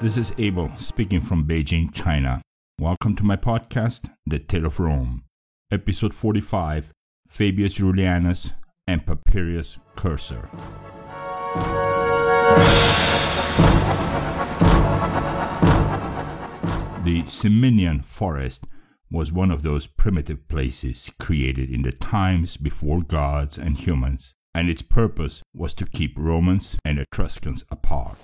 This is Abel speaking from Beijing, China. Welcome to my podcast, The Tale of Rome, episode 45 Fabius Rullianus and Papirius Cursor. The Ciminian forest was one of those primitive places created in the times before gods and humans, and its purpose was to keep Romans and Etruscans apart.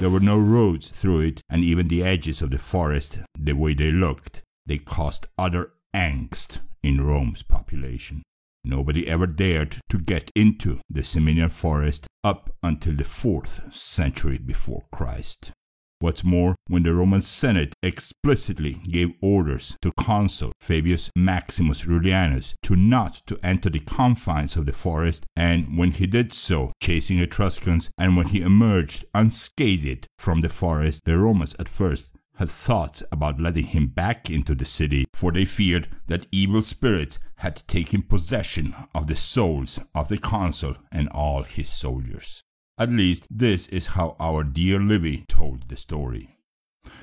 There were no roads through it, and even the edges of the forest, the way they looked, they caused utter angst in Rome's population. Nobody ever dared to get into the Ciminian forest up until the 4th century before Christ. What's more, when the Roman Senate explicitly gave orders to consul Fabius Maximus Rullianus to not to enter the confines of the forest, and when he did so, chasing Etruscans, and when he emerged unscathed from the forest, the Romans at first had thoughts about letting him back into the city, for they feared that evil spirits had taken possession of the souls of the consul and all his soldiers. At least, this is how our dear Livy told the story.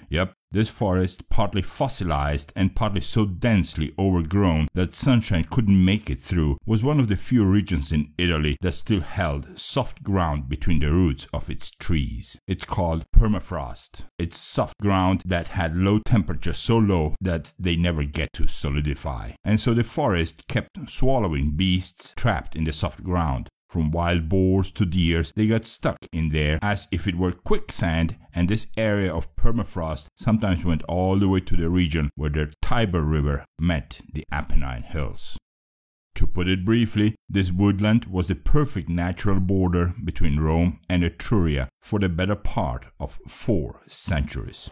Yep, this forest, partly fossilized and partly so densely overgrown that sunshine couldn't make it through, was one of the few regions in Italy that still held soft ground between the roots of its trees. It's called permafrost. It's soft ground that had low temperatures so low that they never get to solidify. And so the forest kept swallowing beasts trapped in the soft ground. From wild boars to deers, they got stuck in there as if it were quicksand, and this area of permafrost sometimes went all the way to the region where the Tiber River met the Apennine Hills. To put it briefly, this woodland was the perfect natural border between Rome and Etruria for the better part of four centuries.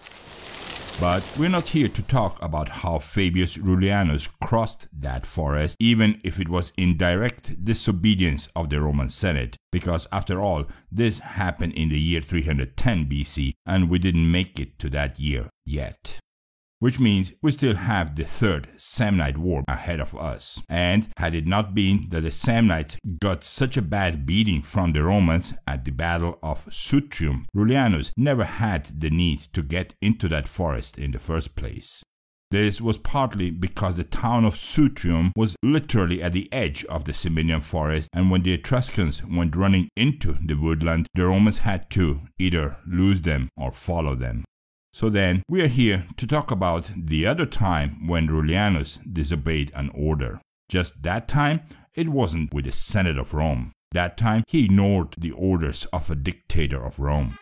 But we're not here to talk about how Fabius Rullianus crossed that forest, even if it was in direct disobedience of the Roman Senate, because after all, this happened in the year 310 BC, and we didn't make it to that year yet which means we still have the Third Samnite War ahead of us. And had it not been that the Samnites got such a bad beating from the Romans at the Battle of Sutrium, Rullianus never had the need to get into that forest in the first place. This was partly because the town of Sutrium was literally at the edge of the Ciminian forest, and when the Etruscans went running into the woodland, the Romans had to either lose them or follow them. So then, we are here to talk about the other time when Rullianus disobeyed an order. Just that time, it wasn't with the Senate of Rome. That time, he ignored the orders of a dictator of Rome.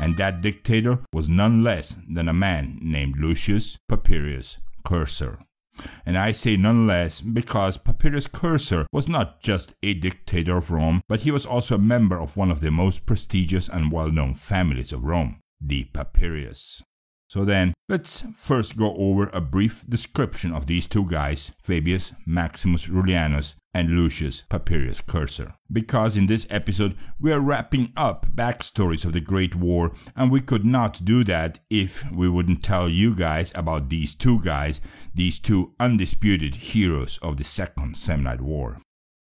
And that dictator was none less than a man named Lucius Papirius Cursor. And I say none less because Papirius Cursor was not just a dictator of Rome, but he was also a member of one of the most prestigious and well known families of Rome the Papirius. So then, let's first go over a brief description of these two guys, Fabius Maximus Rullianus and Lucius Papirius Cursor. Because in this episode we are wrapping up backstories of the Great War, and we could not do that if we wouldn't tell you guys about these two guys, these two undisputed heroes of the Second Samnite War.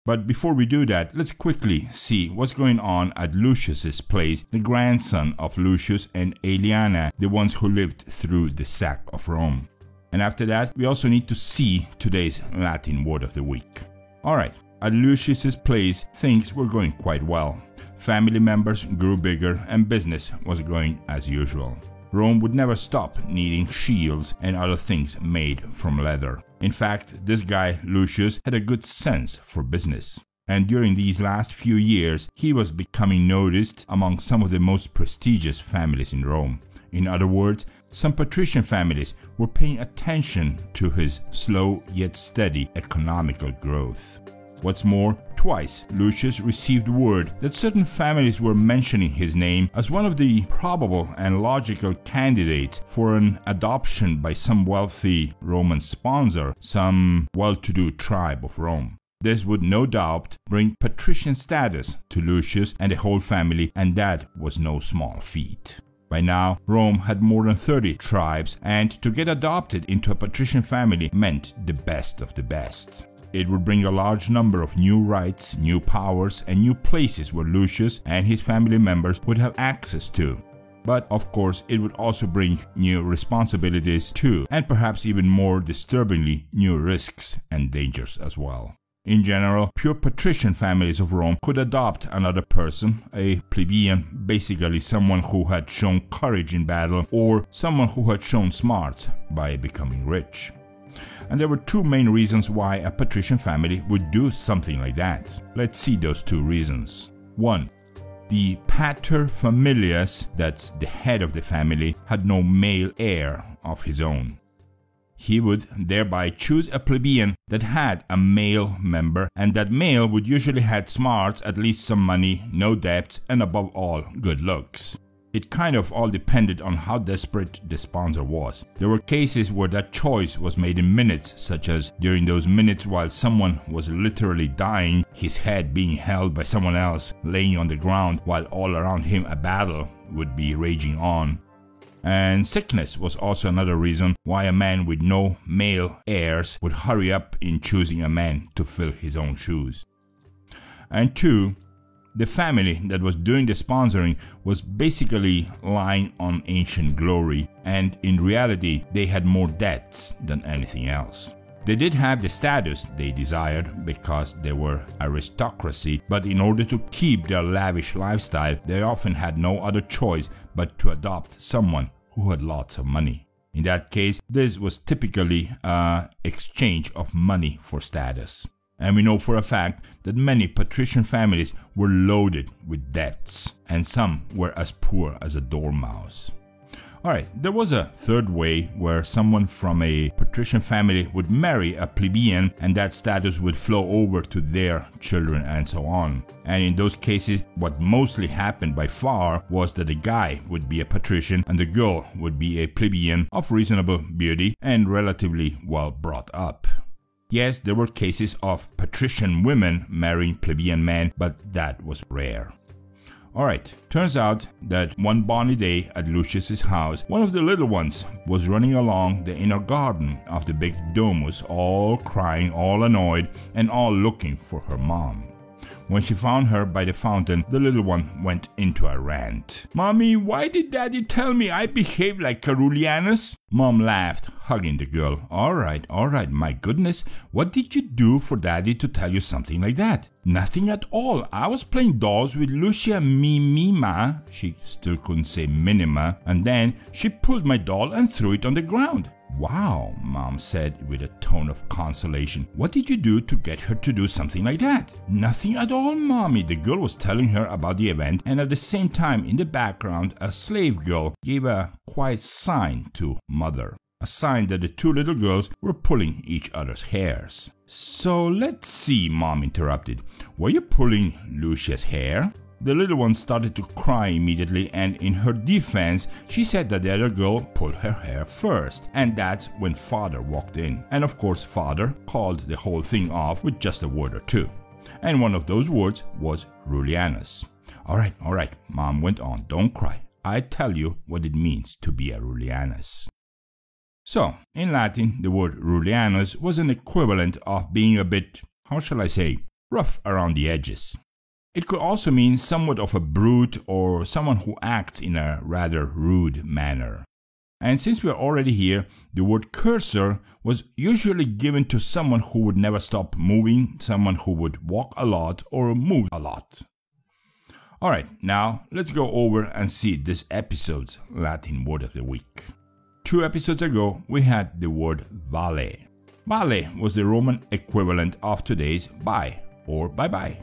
But before we do that, let's quickly see what's going on at Lucius's place, the grandson of Lucius and Aeliana, the ones who lived through the sack of Rome. And after that, we also need to see today's Latin word of the week. Alright, at Lucius's place, things were going quite well. Family members grew bigger and business was going as usual. Rome would never stop needing shields and other things made from leather. In fact, this guy, Lucius, had a good sense for business. And during these last few years, he was becoming noticed among some of the most prestigious families in Rome. In other words, some patrician families were paying attention to his slow yet steady economical growth. What's more, twice Lucius received word that certain families were mentioning his name as one of the probable and logical candidates for an adoption by some wealthy Roman sponsor, some well to do tribe of Rome. This would no doubt bring patrician status to Lucius and the whole family, and that was no small feat. By now, Rome had more than 30 tribes, and to get adopted into a patrician family meant the best of the best. It would bring a large number of new rights, new powers, and new places where Lucius and his family members would have access to. But of course, it would also bring new responsibilities too, and perhaps even more disturbingly, new risks and dangers as well. In general, pure patrician families of Rome could adopt another person, a plebeian, basically someone who had shown courage in battle or someone who had shown smarts by becoming rich. And there were two main reasons why a patrician family would do something like that. Let's see those two reasons. 1. The pater familias, that's the head of the family, had no male heir of his own. He would thereby choose a plebeian that had a male member, and that male would usually have smarts, at least some money, no debts, and above all, good looks. It kind of all depended on how desperate the sponsor was. There were cases where that choice was made in minutes, such as during those minutes while someone was literally dying, his head being held by someone else, laying on the ground, while all around him a battle would be raging on. And sickness was also another reason why a man with no male heirs would hurry up in choosing a man to fill his own shoes. And two, the family that was doing the sponsoring was basically lying on ancient glory, and in reality, they had more debts than anything else. They did have the status they desired because they were aristocracy, but in order to keep their lavish lifestyle, they often had no other choice but to adopt someone who had lots of money. In that case, this was typically an exchange of money for status. And we know for a fact that many patrician families were loaded with debts, and some were as poor as a dormouse. Alright, there was a third way where someone from a patrician family would marry a plebeian and that status would flow over to their children and so on. And in those cases, what mostly happened by far was that the guy would be a patrician and the girl would be a plebeian of reasonable beauty and relatively well brought up. Yes, there were cases of patrician women marrying plebeian men, but that was rare. Alright, turns out that one bonny day at Lucius's house, one of the little ones was running along the inner garden of the big domus, all crying, all annoyed, and all looking for her mom. When she found her by the fountain, the little one went into a rant. Mommy, why did daddy tell me I behaved like Carulianus? Mom laughed, hugging the girl. Alright, alright, my goodness, what did you do for daddy to tell you something like that? Nothing at all. I was playing dolls with Lucia Mimima. She still couldn't say Minima. And then she pulled my doll and threw it on the ground. Wow, Mom said with a tone of consolation. What did you do to get her to do something like that? Nothing at all, Mommy. The girl was telling her about the event, and at the same time, in the background, a slave girl gave a quiet sign to Mother. A sign that the two little girls were pulling each other's hairs. So let's see, Mom interrupted. Were you pulling Lucia's hair? The little one started to cry immediately, and in her defense, she said that the other girl pulled her hair first, and that's when father walked in. And of course, father called the whole thing off with just a word or two. And one of those words was Rullianus. Alright, alright, mom went on, don't cry. I tell you what it means to be a Rullianus. So, in Latin, the word Rullianus was an equivalent of being a bit, how shall I say, rough around the edges. It could also mean somewhat of a brute or someone who acts in a rather rude manner. And since we're already here, the word cursor was usually given to someone who would never stop moving, someone who would walk a lot or move a lot. Alright, now let's go over and see this episode's Latin word of the week. Two episodes ago, we had the word vale. Vale was the Roman equivalent of today's bye or bye bye.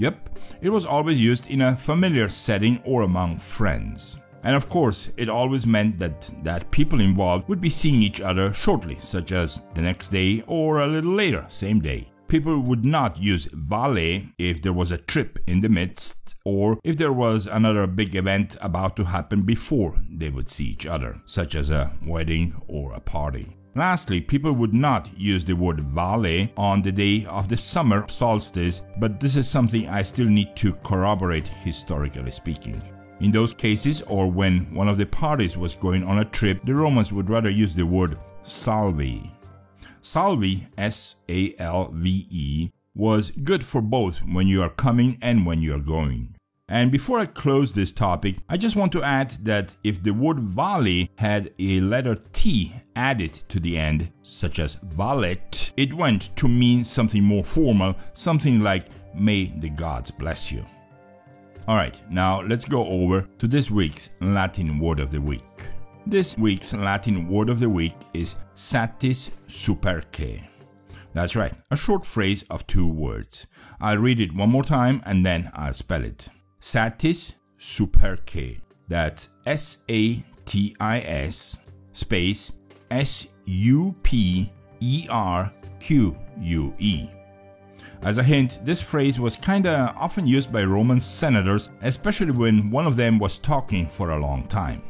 Yep, it was always used in a familiar setting or among friends. And of course, it always meant that that people involved would be seeing each other shortly, such as the next day or a little later, same day. People would not use vale if there was a trip in the midst or if there was another big event about to happen before they would see each other, such as a wedding or a party. Lastly, people would not use the word vale on the day of the summer solstice, but this is something I still need to corroborate historically speaking. In those cases, or when one of the parties was going on a trip, the Romans would rather use the word salve. salve, S A L V E, was good for both when you are coming and when you are going. And before I close this topic, I just want to add that if the word vale had a letter T added to the end, such as valet, it went to mean something more formal, something like may the gods bless you. Alright, now let's go over to this week's Latin word of the week. This week's Latin word of the week is satis superque. That's right, a short phrase of two words. I'll read it one more time and then I'll spell it. Satis superque. That's S A T I S space S U P E R Q U E. As a hint, this phrase was kinda often used by Roman senators, especially when one of them was talking for a long time.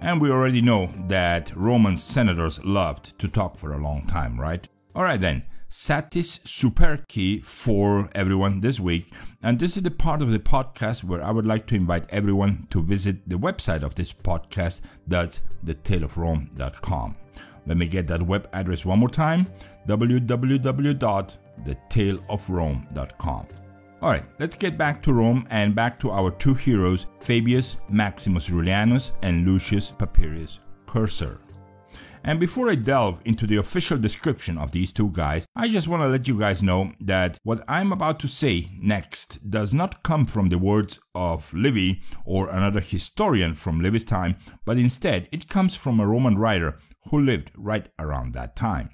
And we already know that Roman senators loved to talk for a long time, right? Alright then, Satis Superque for everyone this week. And this is the part of the podcast where I would like to invite everyone to visit the website of this podcast. That's thetaleofrome.com. Let me get that web address one more time www.thetaleofrome.com. Alright, let's get back to Rome and back to our two heroes, Fabius Maximus Rullianus and Lucius Papirius Cursor. And before I delve into the official description of these two guys, I just want to let you guys know that what I'm about to say next does not come from the words of Livy or another historian from Livy's time, but instead it comes from a Roman writer who lived right around that time.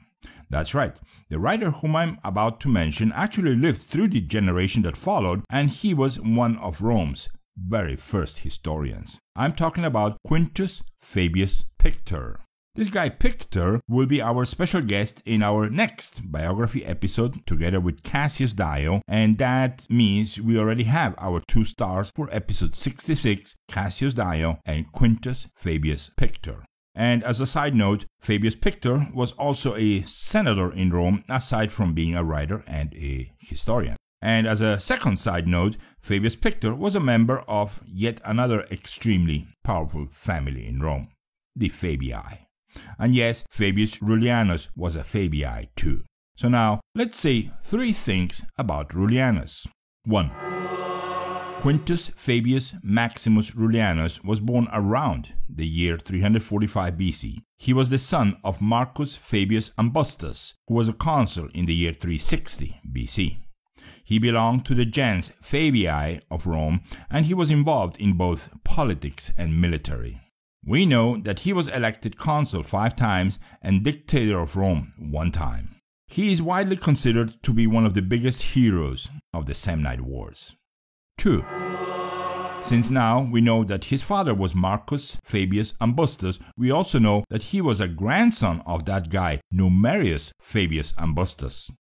That's right, the writer whom I'm about to mention actually lived through the generation that followed, and he was one of Rome's very first historians. I'm talking about Quintus Fabius Pictor. This guy Pictor will be our special guest in our next biography episode together with Cassius Dio, and that means we already have our two stars for episode 66 Cassius Dio and Quintus Fabius Pictor. And as a side note, Fabius Pictor was also a senator in Rome, aside from being a writer and a historian. And as a second side note, Fabius Pictor was a member of yet another extremely powerful family in Rome, the Fabii. And yes, Fabius Rullianus was a Fabii too. So now, let's say three things about Rullianus. 1. Quintus Fabius Maximus Rullianus was born around the year 345 BC. He was the son of Marcus Fabius Ambustus, who was a consul in the year 360 BC. He belonged to the gens Fabii of Rome and he was involved in both politics and military. We know that he was elected consul five times and dictator of Rome one time. He is widely considered to be one of the biggest heroes of the Samnite Wars. 2. Since now we know that his father was Marcus Fabius Ambustus, we also know that he was a grandson of that guy, Numerius Fabius Ambustus.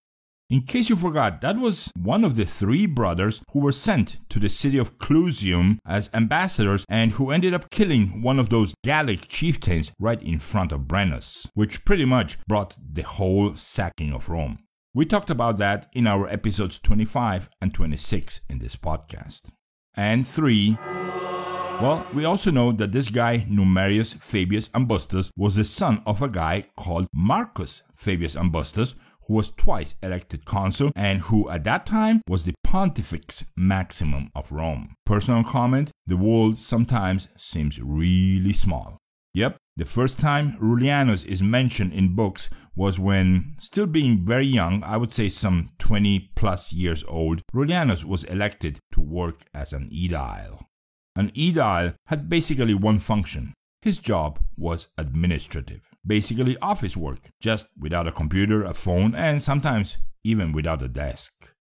In case you forgot, that was one of the three brothers who were sent to the city of Clusium as ambassadors and who ended up killing one of those Gallic chieftains right in front of Brennus, which pretty much brought the whole sacking of Rome. We talked about that in our episodes 25 and 26 in this podcast. And three, well, we also know that this guy, Numerius Fabius Ambustus, was the son of a guy called Marcus Fabius Ambustus, who was twice elected consul and who at that time was the Pontifex Maximum of Rome. Personal comment the world sometimes seems really small. Yep, the first time Rullianus is mentioned in books was when, still being very young, I would say some 20 plus years old, Rullianus was elected to work as an aedile. An aedile had basically one function his job was administrative, basically office work, just without a computer, a phone, and sometimes even without a desk.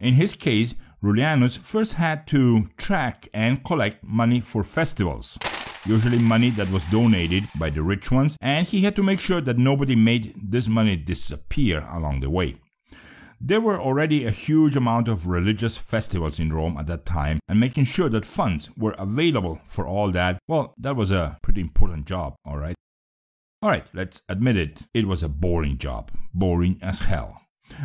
In his case, Rullianus first had to track and collect money for festivals, usually money that was donated by the rich ones, and he had to make sure that nobody made this money disappear along the way. There were already a huge amount of religious festivals in Rome at that time, and making sure that funds were available for all that, well, that was a pretty important job, alright? Alright, let's admit it, it was a boring job. Boring as hell.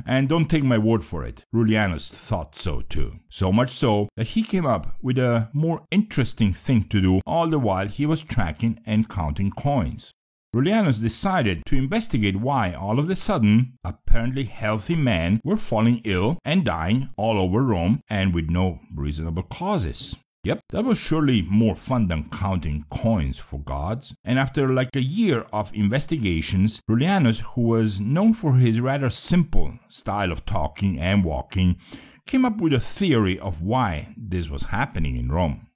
And don't take my word for it, Rullianus thought so too. So much so that he came up with a more interesting thing to do all the while he was tracking and counting coins. Rullianus decided to investigate why all of a sudden apparently healthy men were falling ill and dying all over Rome and with no reasonable causes. Yep, that was surely more fun than counting coins for gods. And after like a year of investigations, Rullianus, who was known for his rather simple style of talking and walking, came up with a theory of why this was happening in Rome.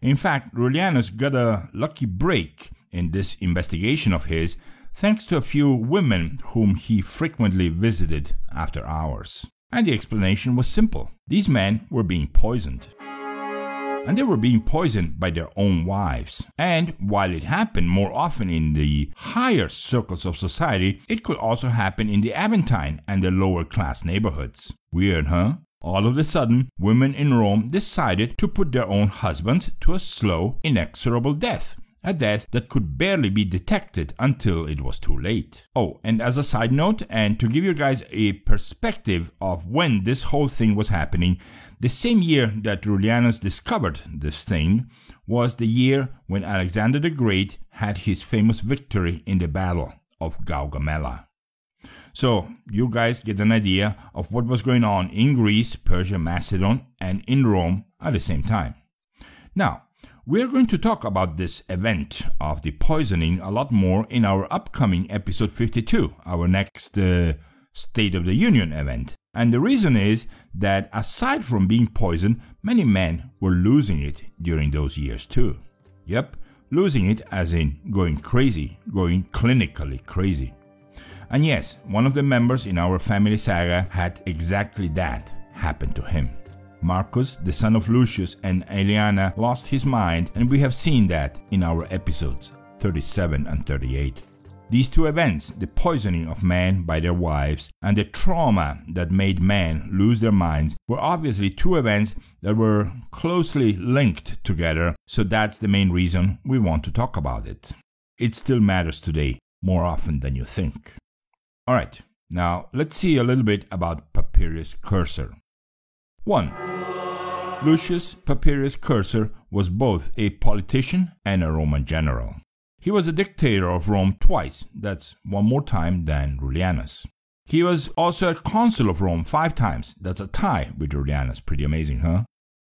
In fact, Rullianus got a lucky break in this investigation of his thanks to a few women whom he frequently visited after hours. And the explanation was simple these men were being poisoned and they were being poisoned by their own wives. And while it happened more often in the higher circles of society, it could also happen in the Aventine and the lower class neighborhoods. Weird, huh? All of a sudden, women in Rome decided to put their own husbands to a slow, inexorable death a death that could barely be detected until it was too late. Oh, and as a side note, and to give you guys a perspective of when this whole thing was happening, the same year that Rullianus discovered this thing was the year when Alexander the Great had his famous victory in the Battle of Gaugamela. So, you guys get an idea of what was going on in Greece, Persia, Macedon, and in Rome at the same time. Now, we're going to talk about this event of the poisoning a lot more in our upcoming episode 52, our next uh, State of the Union event. And the reason is that aside from being poisoned, many men were losing it during those years too. Yep, losing it as in going crazy, going clinically crazy. And yes, one of the members in our family saga had exactly that happen to him. Marcus, the son of Lucius, and Aeliana lost his mind, and we have seen that in our episodes 37 and 38. These two events, the poisoning of men by their wives and the trauma that made men lose their minds, were obviously two events that were closely linked together, so that's the main reason we want to talk about it. It still matters today more often than you think. Alright, now let's see a little bit about Papirius Cursor. 1. Lucius Papirius Cursor was both a politician and a Roman general. He was a dictator of Rome twice, that's one more time than Rullianus. He was also a consul of Rome five times, that's a tie with Rullianus, pretty amazing, huh?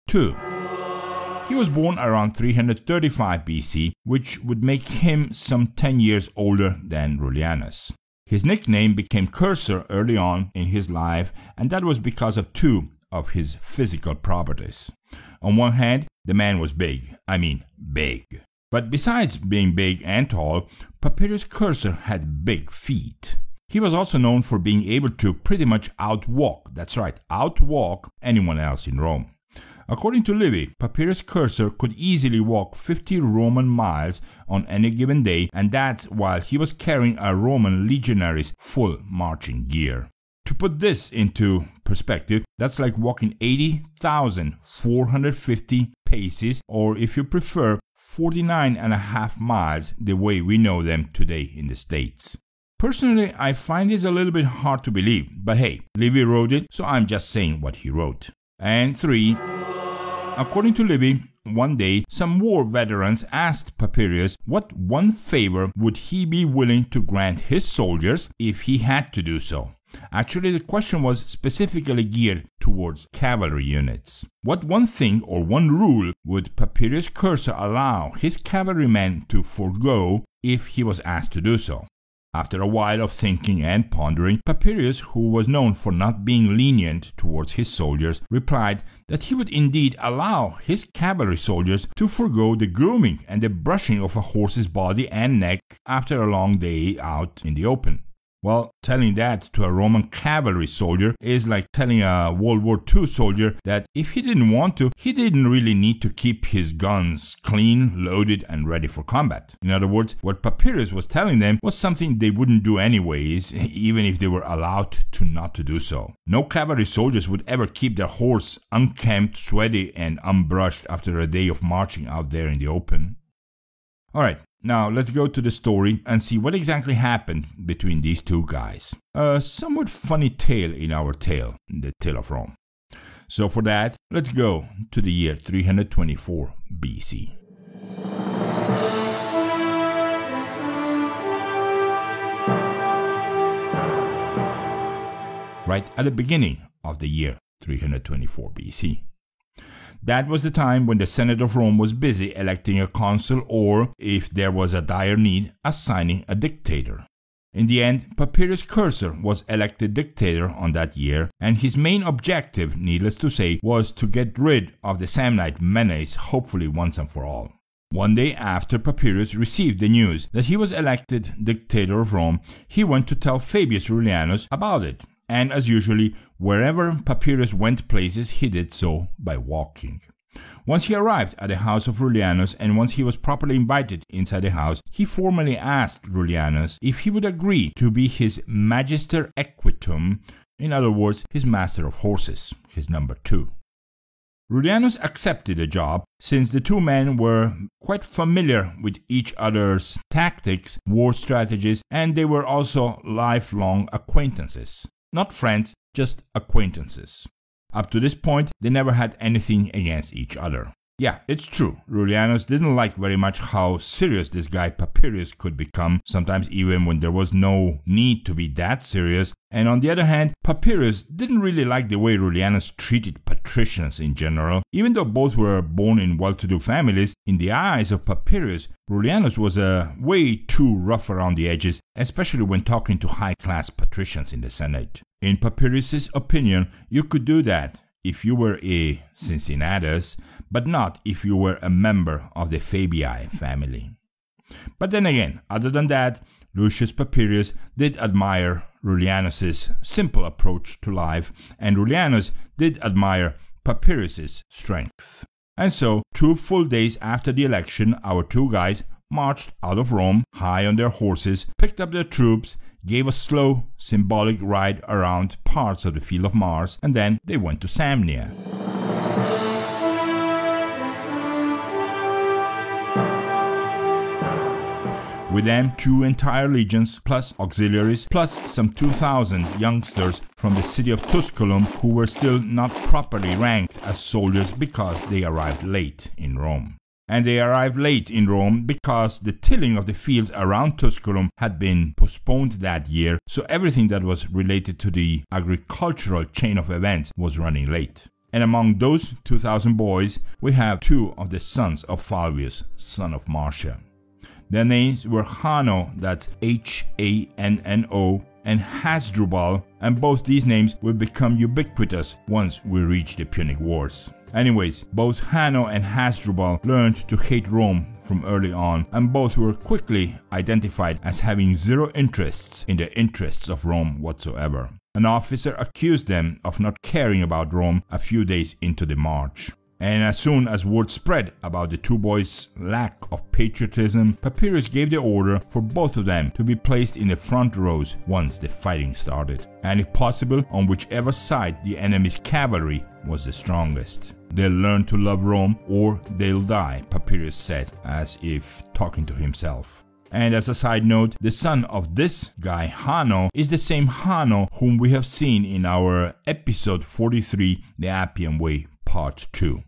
2. He was born around 335 BC, which would make him some 10 years older than Rullianus. His nickname became Cursor early on in his life, and that was because of two of his physical properties. On one hand, the man was big, I mean big. But besides being big and tall, Papirius Cursor had big feet. He was also known for being able to pretty much outwalk, that's right, outwalk anyone else in Rome. According to Livy, Papirius Cursor could easily walk 50 Roman miles on any given day, and that's while he was carrying a Roman legionary's full marching gear. To put this into perspective, that's like walking 80,450 paces, or if you prefer, 49 and a half miles the way we know them today in the States. Personally, I find this a little bit hard to believe, but hey, Livy wrote it, so I'm just saying what he wrote. And three, according to Livy, one day some war veterans asked Papirius what one favor would he be willing to grant his soldiers if he had to do so. Actually, the question was specifically geared towards cavalry units. What one thing or one rule would Papirius Cursor allow his cavalrymen to forego if he was asked to do so? After a while of thinking and pondering, Papirius, who was known for not being lenient towards his soldiers, replied that he would indeed allow his cavalry soldiers to forego the grooming and the brushing of a horse's body and neck after a long day out in the open. Well, telling that to a Roman cavalry soldier is like telling a World War II soldier that if he didn't want to, he didn't really need to keep his guns clean, loaded, and ready for combat. In other words, what Papirius was telling them was something they wouldn't do anyways, even if they were allowed to not to do so. No cavalry soldiers would ever keep their horse unkempt, sweaty, and unbrushed after a day of marching out there in the open. Alright, now, let's go to the story and see what exactly happened between these two guys. A somewhat funny tale in our tale, the Tale of Rome. So, for that, let's go to the year 324 BC. Right at the beginning of the year 324 BC, that was the time when the Senate of Rome was busy electing a consul or, if there was a dire need, assigning a dictator. In the end, Papirius Cursor was elected dictator on that year, and his main objective, needless to say, was to get rid of the Samnite menace hopefully once and for all. One day after Papirius received the news that he was elected dictator of Rome, he went to tell Fabius Rullianus about it, and as usually, wherever Papirius went places, he did so by walking. Once he arrived at the house of Rullianus and once he was properly invited inside the house, he formally asked Rullianus if he would agree to be his magister equitum, in other words, his master of horses, his number two. Rullianus accepted the job since the two men were quite familiar with each other's tactics, war strategies, and they were also lifelong acquaintances. Not friends, just acquaintances. Up to this point, they never had anything against each other. Yeah, it's true. Rullianus didn't like very much how serious this guy Papirius could become, sometimes even when there was no need to be that serious. And on the other hand, Papirius didn't really like the way Rullianus treated patricians in general. Even though both were born in well-to-do families, in the eyes of Papirius, Rullianus was a way too rough around the edges, especially when talking to high-class patricians in the Senate. In Papirius's opinion, you could do that if you were a Cincinnatus, but not if you were a member of the Fabii family. But then again, other than that, Lucius Papirius did admire Rullianus's simple approach to life, and Rullianus did admire Papirius's strength. And so, two full days after the election, our two guys marched out of Rome, high on their horses, picked up their troops, gave a slow, symbolic ride around parts of the field of Mars, and then they went to Samnia. With them, two entire legions, plus auxiliaries, plus some 2,000 youngsters from the city of Tusculum who were still not properly ranked as soldiers because they arrived late in Rome and they arrived late in Rome because the tilling of the fields around Tusculum had been postponed that year, so everything that was related to the agricultural chain of events was running late. And among those 2,000 boys, we have two of the sons of Falvius, son of Marcia. Their names were Hanno, that's H A N N O, and Hasdrubal, and both these names will become ubiquitous once we reach the Punic Wars. Anyways, both Hanno and Hasdrubal learned to hate Rome from early on, and both were quickly identified as having zero interests in the interests of Rome whatsoever. An officer accused them of not caring about Rome a few days into the march. And as soon as word spread about the two boys' lack of patriotism, Papirius gave the order for both of them to be placed in the front rows once the fighting started, and if possible, on whichever side the enemy's cavalry was the strongest. They'll learn to love Rome or they'll die, Papirius said, as if talking to himself. And as a side note, the son of this guy, Hanno, is the same Hanno whom we have seen in our episode 43, The Appian Way, Part 2.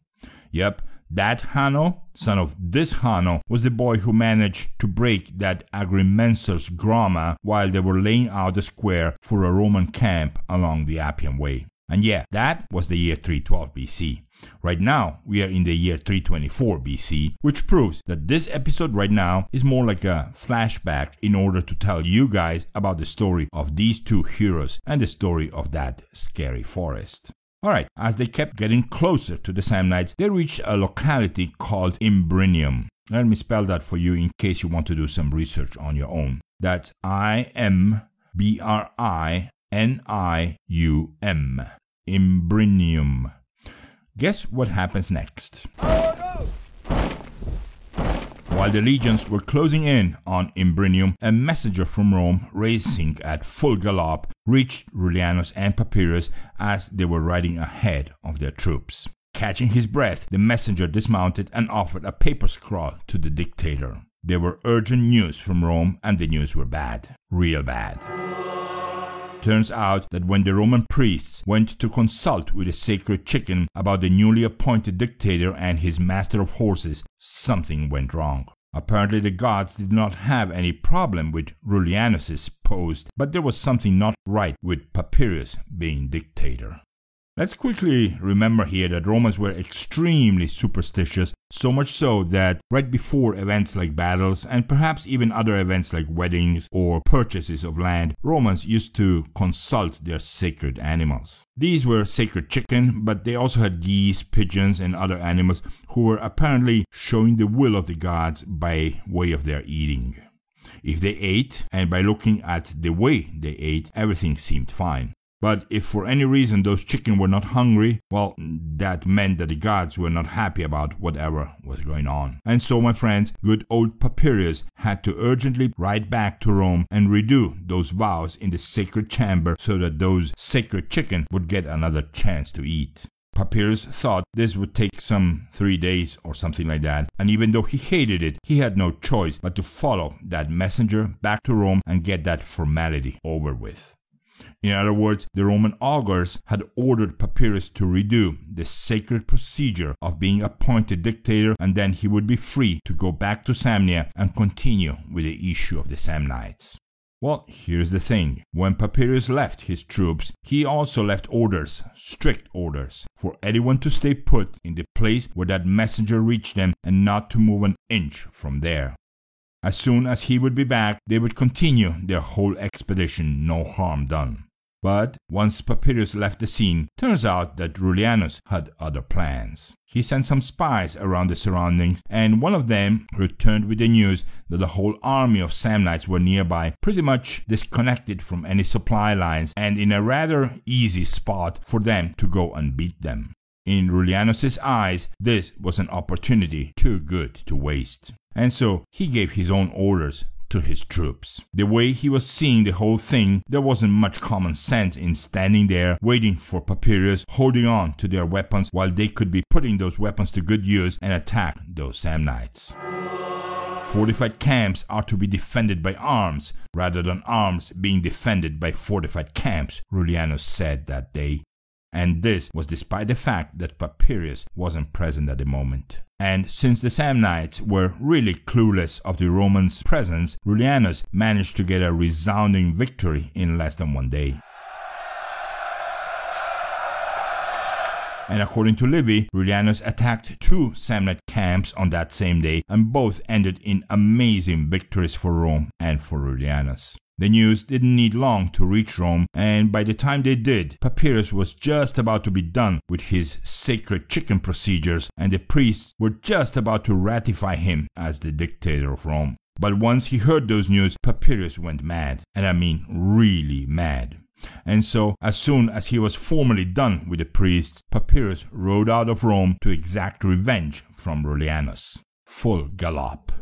Yep, that Hanno, son of this Hanno, was the boy who managed to break that agrimensor's Groma while they were laying out a square for a Roman camp along the Appian Way. And yeah, that was the year 312 BC. Right now, we are in the year 324 BC, which proves that this episode right now is more like a flashback in order to tell you guys about the story of these two heroes and the story of that scary forest. Alright, as they kept getting closer to the Samnites, they reached a locality called Imbrinium. Let me spell that for you in case you want to do some research on your own. That's I M B R I N I U M. Imbrinium. Guess what happens next? While the legions were closing in on Imbrinium, a messenger from Rome, racing at full gallop, reached Rullianus and Papirius as they were riding ahead of their troops. Catching his breath, the messenger dismounted and offered a paper scrawl to the dictator. There were urgent news from Rome, and the news were bad. Real bad. Turns out that when the Roman priests went to consult with the sacred chicken about the newly appointed dictator and his master of horses, something went wrong. Apparently, the gods did not have any problem with Rullianus's post, but there was something not right with Papirius being dictator. Let's quickly remember here that Romans were extremely superstitious, so much so that right before events like battles and perhaps even other events like weddings or purchases of land, Romans used to consult their sacred animals. These were sacred chicken, but they also had geese, pigeons, and other animals who were apparently showing the will of the gods by way of their eating. If they ate, and by looking at the way they ate, everything seemed fine. But if for any reason those chicken were not hungry, well, that meant that the gods were not happy about whatever was going on. And so, my friends, good old Papirius had to urgently ride back to Rome and redo those vows in the sacred chamber so that those sacred chicken would get another chance to eat. Papirius thought this would take some three days or something like that, and even though he hated it, he had no choice but to follow that messenger back to Rome and get that formality over with. In other words, the Roman augurs had ordered Papirius to redo the sacred procedure of being appointed dictator, and then he would be free to go back to Samnia and continue with the issue of the Samnites. Well, here's the thing. When Papirius left his troops, he also left orders, strict orders, for anyone to stay put in the place where that messenger reached them and not to move an inch from there. As soon as he would be back, they would continue their whole expedition, no harm done. But once Papirius left the scene, turns out that Rullianus had other plans. He sent some spies around the surroundings, and one of them returned with the news that the whole army of Samnites were nearby, pretty much disconnected from any supply lines, and in a rather easy spot for them to go and beat them. In Rullianus's eyes, this was an opportunity too good to waste and so he gave his own orders to his troops. The way he was seeing the whole thing, there wasn't much common sense in standing there waiting for Papirius, holding on to their weapons while they could be putting those weapons to good use and attack those Samnites. Fortified camps are to be defended by arms rather than arms being defended by fortified camps, Rullianus said that day. And this was despite the fact that Papirius wasn't present at the moment. And since the Samnites were really clueless of the Romans' presence, Rullianus managed to get a resounding victory in less than one day. And according to Livy, Rullianus attacked two Samnite camps on that same day, and both ended in amazing victories for Rome and for Rullianus. The news didn't need long to reach Rome, and by the time they did, Papirius was just about to be done with his sacred chicken procedures, and the priests were just about to ratify him as the dictator of Rome. But once he heard those news, Papirius went mad, and I mean really mad. And so, as soon as he was formally done with the priests, Papirius rode out of Rome to exact revenge from Rullianus. Full gallop.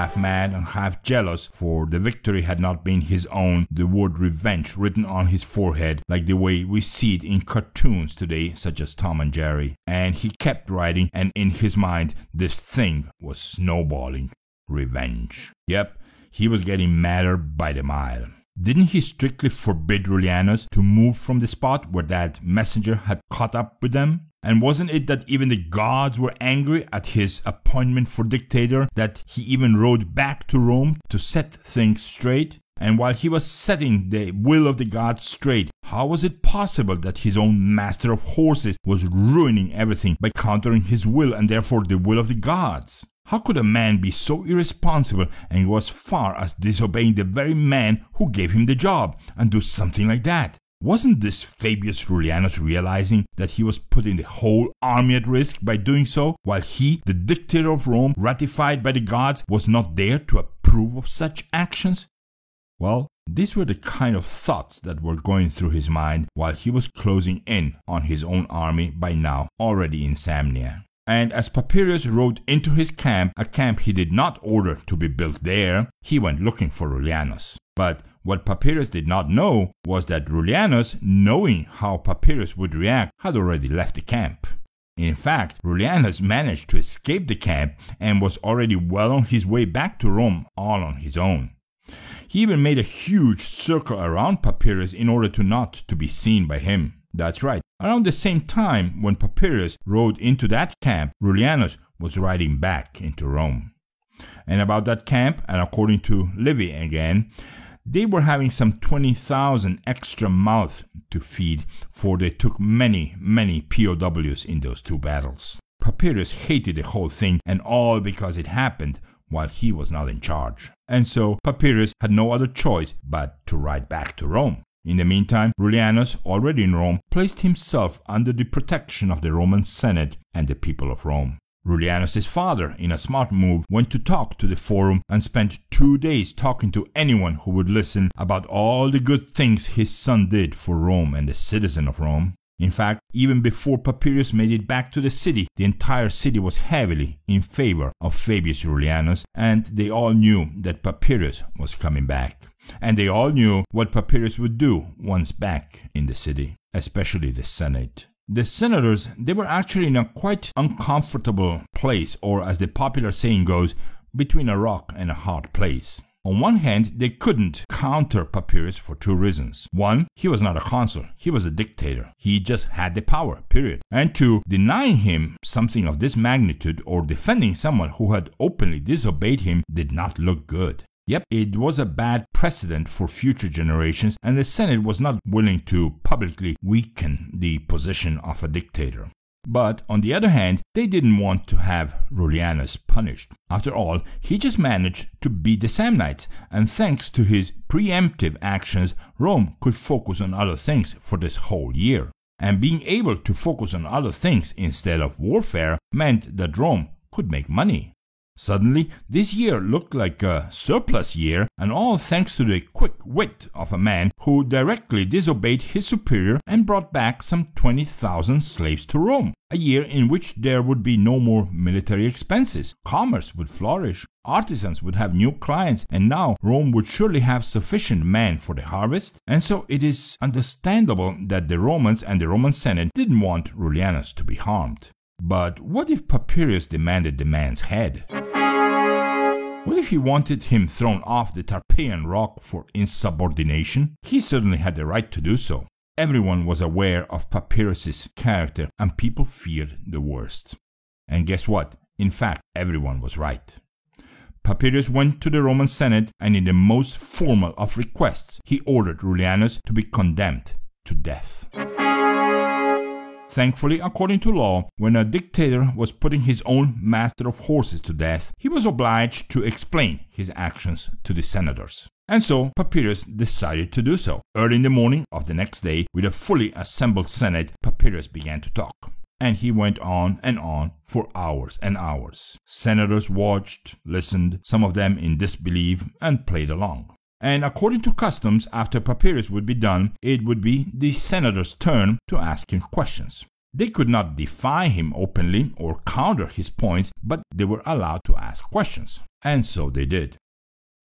Half mad and half jealous, for the victory had not been his own, the word revenge written on his forehead, like the way we see it in cartoons today, such as Tom and Jerry. And he kept writing, and in his mind, this thing was snowballing. Revenge. Yep, he was getting madder by the mile. Didn't he strictly forbid Rullianus to move from the spot where that messenger had caught up with them? And wasn't it that even the gods were angry at his appointment for dictator, that he even rode back to Rome to set things straight? And while he was setting the will of the gods straight, how was it possible that his own master of horses was ruining everything by countering his will and therefore the will of the gods? How could a man be so irresponsible and go as far as disobeying the very man who gave him the job and do something like that? Wasn't this Fabius Rullianus realizing that he was putting the whole army at risk by doing so, while he, the dictator of Rome, ratified by the gods, was not there to approve of such actions? Well, these were the kind of thoughts that were going through his mind while he was closing in on his own army by now already in Samnia. And as Papirius rode into his camp, a camp he did not order to be built there, he went looking for Rullianus. But what Papirius did not know was that Rullianus, knowing how Papirius would react, had already left the camp. In fact, Rullianus managed to escape the camp and was already well on his way back to Rome all on his own. He even made a huge circle around Papirius in order to not to be seen by him. That's right. Around the same time when Papirius rode into that camp, Rullianus was riding back into Rome. And about that camp, and according to Livy again, they were having some 20,000 extra mouths to feed, for they took many, many POWs in those two battles. Papirius hated the whole thing, and all because it happened while he was not in charge. And so Papirius had no other choice but to ride back to Rome. In the meantime, Rullianus, already in Rome, placed himself under the protection of the Roman Senate and the people of Rome. Rullianus' father, in a smart move, went to talk to the forum and spent two days talking to anyone who would listen about all the good things his son did for Rome and the citizen of Rome. In fact, even before Papirius made it back to the city, the entire city was heavily in favor of Fabius Rullianus, and they all knew that Papirius was coming back. And they all knew what Papirius would do once back in the city, especially the Senate. The senators, they were actually in a quite uncomfortable place, or as the popular saying goes, between a rock and a hard place. On one hand, they couldn't counter Papirius for two reasons. One, he was not a consul, he was a dictator. He just had the power, period. And two, denying him something of this magnitude or defending someone who had openly disobeyed him did not look good. Yep, it was a bad precedent for future generations, and the Senate was not willing to publicly weaken the position of a dictator. But on the other hand, they didn't want to have Rullianus punished. After all, he just managed to beat the Samnites, and thanks to his preemptive actions, Rome could focus on other things for this whole year. And being able to focus on other things instead of warfare meant that Rome could make money. Suddenly, this year looked like a surplus year, and all thanks to the quick wit of a man who directly disobeyed his superior and brought back some 20,000 slaves to Rome. A year in which there would be no more military expenses, commerce would flourish, artisans would have new clients, and now Rome would surely have sufficient men for the harvest. And so it is understandable that the Romans and the Roman Senate didn't want Rullianus to be harmed. But what if Papirius demanded the man's head? What if he wanted him thrown off the Tarpeian rock for insubordination? He certainly had the right to do so. Everyone was aware of Papirius's character and people feared the worst. And guess what? In fact, everyone was right. Papirius went to the Roman Senate and in the most formal of requests, he ordered Rullianus to be condemned to death. Thankfully, according to law, when a dictator was putting his own master of horses to death, he was obliged to explain his actions to the senators. And so Papirius decided to do so. Early in the morning of the next day, with a fully assembled Senate, Papirius began to talk. And he went on and on for hours and hours. Senators watched, listened, some of them in disbelief, and played along. And according to customs, after Papirius would be done, it would be the senator's turn to ask him questions. They could not defy him openly or counter his points, but they were allowed to ask questions. And so they did.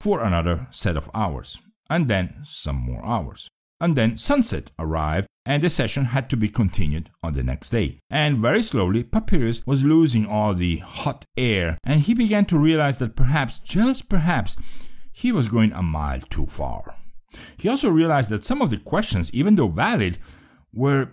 For another set of hours. And then some more hours. And then sunset arrived, and the session had to be continued on the next day. And very slowly, Papirius was losing all the hot air, and he began to realize that perhaps, just perhaps, he was going a mile too far. He also realized that some of the questions, even though valid, were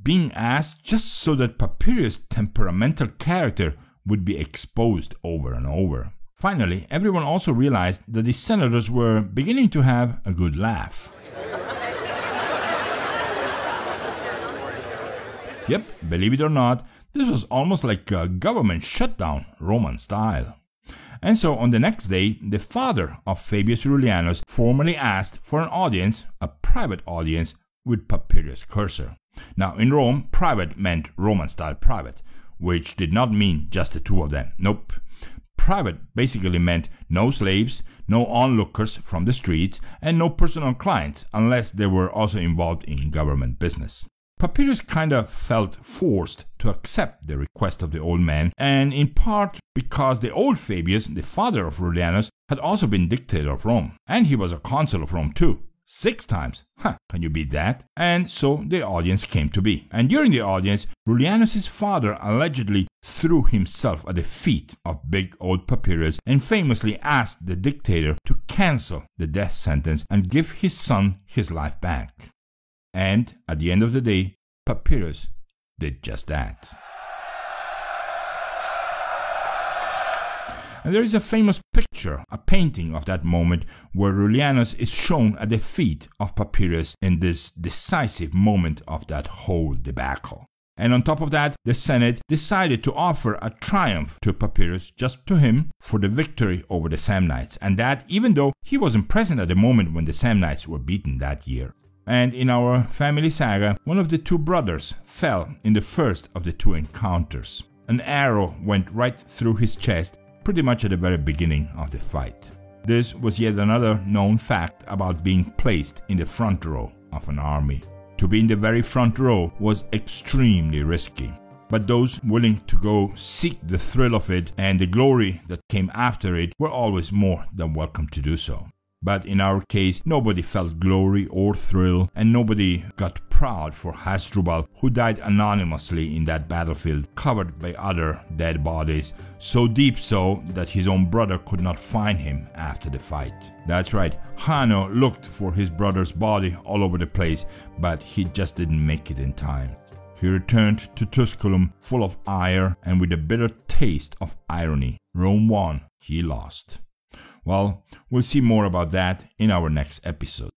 being asked just so that Papirius' temperamental character would be exposed over and over. Finally, everyone also realized that the senators were beginning to have a good laugh. yep, believe it or not, this was almost like a government shutdown, Roman style. And so on the next day, the father of Fabius Rullianus formally asked for an audience, a private audience, with Papirius Cursor. Now, in Rome, private meant Roman style private, which did not mean just the two of them. Nope. Private basically meant no slaves, no onlookers from the streets, and no personal clients unless they were also involved in government business. Papirius kind of felt forced to accept the request of the old man, and in part because the old Fabius, the father of Rullianus, had also been dictator of Rome, and he was a consul of Rome too. Six times. Huh, can you beat that? And so the audience came to be. And during the audience, Rullianus' father allegedly threw himself at the feet of big old Papirius and famously asked the dictator to cancel the death sentence and give his son his life back. And at the end of the day, Papirius did just that. And there is a famous picture, a painting of that moment, where Rullianus is shown at the feet of Papirius in this decisive moment of that whole debacle. And on top of that, the Senate decided to offer a triumph to Papirius, just to him, for the victory over the Samnites, and that even though he wasn't present at the moment when the Samnites were beaten that year. And in our family saga, one of the two brothers fell in the first of the two encounters. An arrow went right through his chest, pretty much at the very beginning of the fight. This was yet another known fact about being placed in the front row of an army. To be in the very front row was extremely risky. But those willing to go seek the thrill of it and the glory that came after it were always more than welcome to do so. But in our case, nobody felt glory or thrill, and nobody got proud for Hasdrubal, who died anonymously in that battlefield, covered by other dead bodies, so deep so that his own brother could not find him after the fight. That's right, Hanno looked for his brother's body all over the place, but he just didn't make it in time. He returned to Tusculum full of ire and with a bitter taste of irony. Rome won, he lost. Well, we'll see more about that in our next episode.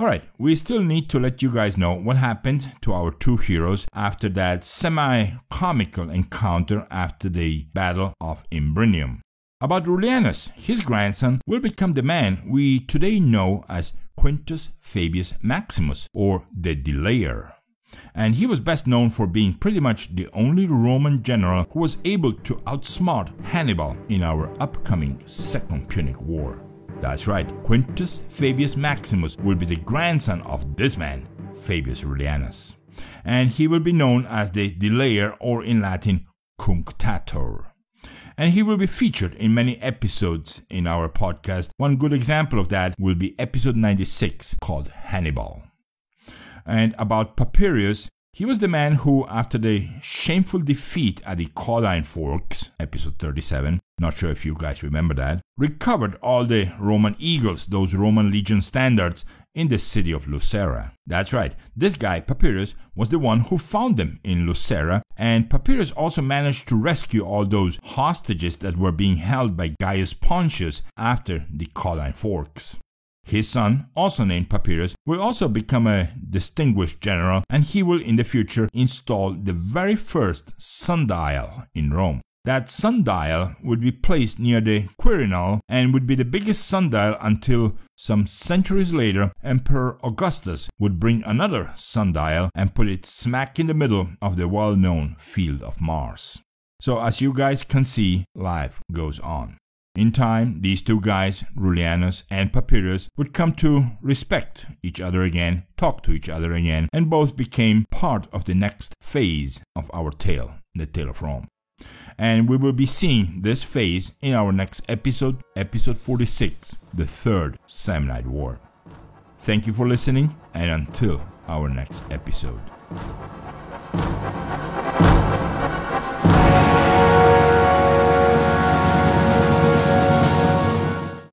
Alright, we still need to let you guys know what happened to our two heroes after that semi comical encounter after the Battle of Imbrinium. About Rullianus, his grandson will become the man we today know as Quintus Fabius Maximus, or the Delayer and he was best known for being pretty much the only Roman general who was able to outsmart Hannibal in our upcoming Second Punic War. That's right, Quintus Fabius Maximus will be the grandson of this man, Fabius Rullianus, and he will be known as the Delayer or in Latin Cunctator and he will be featured in many episodes in our podcast. One good example of that will be episode 96 called Hannibal. And about Papirius, he was the man who, after the shameful defeat at the Caudine Forks, episode 37, not sure if you guys remember that, recovered all the Roman eagles, those Roman legion standards, in the city of Lucera. That's right, this guy, Papirius, was the one who found them in Lucera, and Papirius also managed to rescue all those hostages that were being held by Gaius Pontius after the Caudine Forks. His son, also named Papirius, will also become a distinguished general and he will in the future install the very first sundial in Rome. That sundial would be placed near the Quirinal and would be the biggest sundial until some centuries later Emperor Augustus would bring another sundial and put it smack in the middle of the well known Field of Mars. So, as you guys can see, life goes on. In time, these two guys, Rullianus and Papirius, would come to respect each other again, talk to each other again, and both became part of the next phase of our tale, the tale of Rome. And we will be seeing this phase in our next episode, episode 46, the Third Samnite War. Thank you for listening, and until our next episode.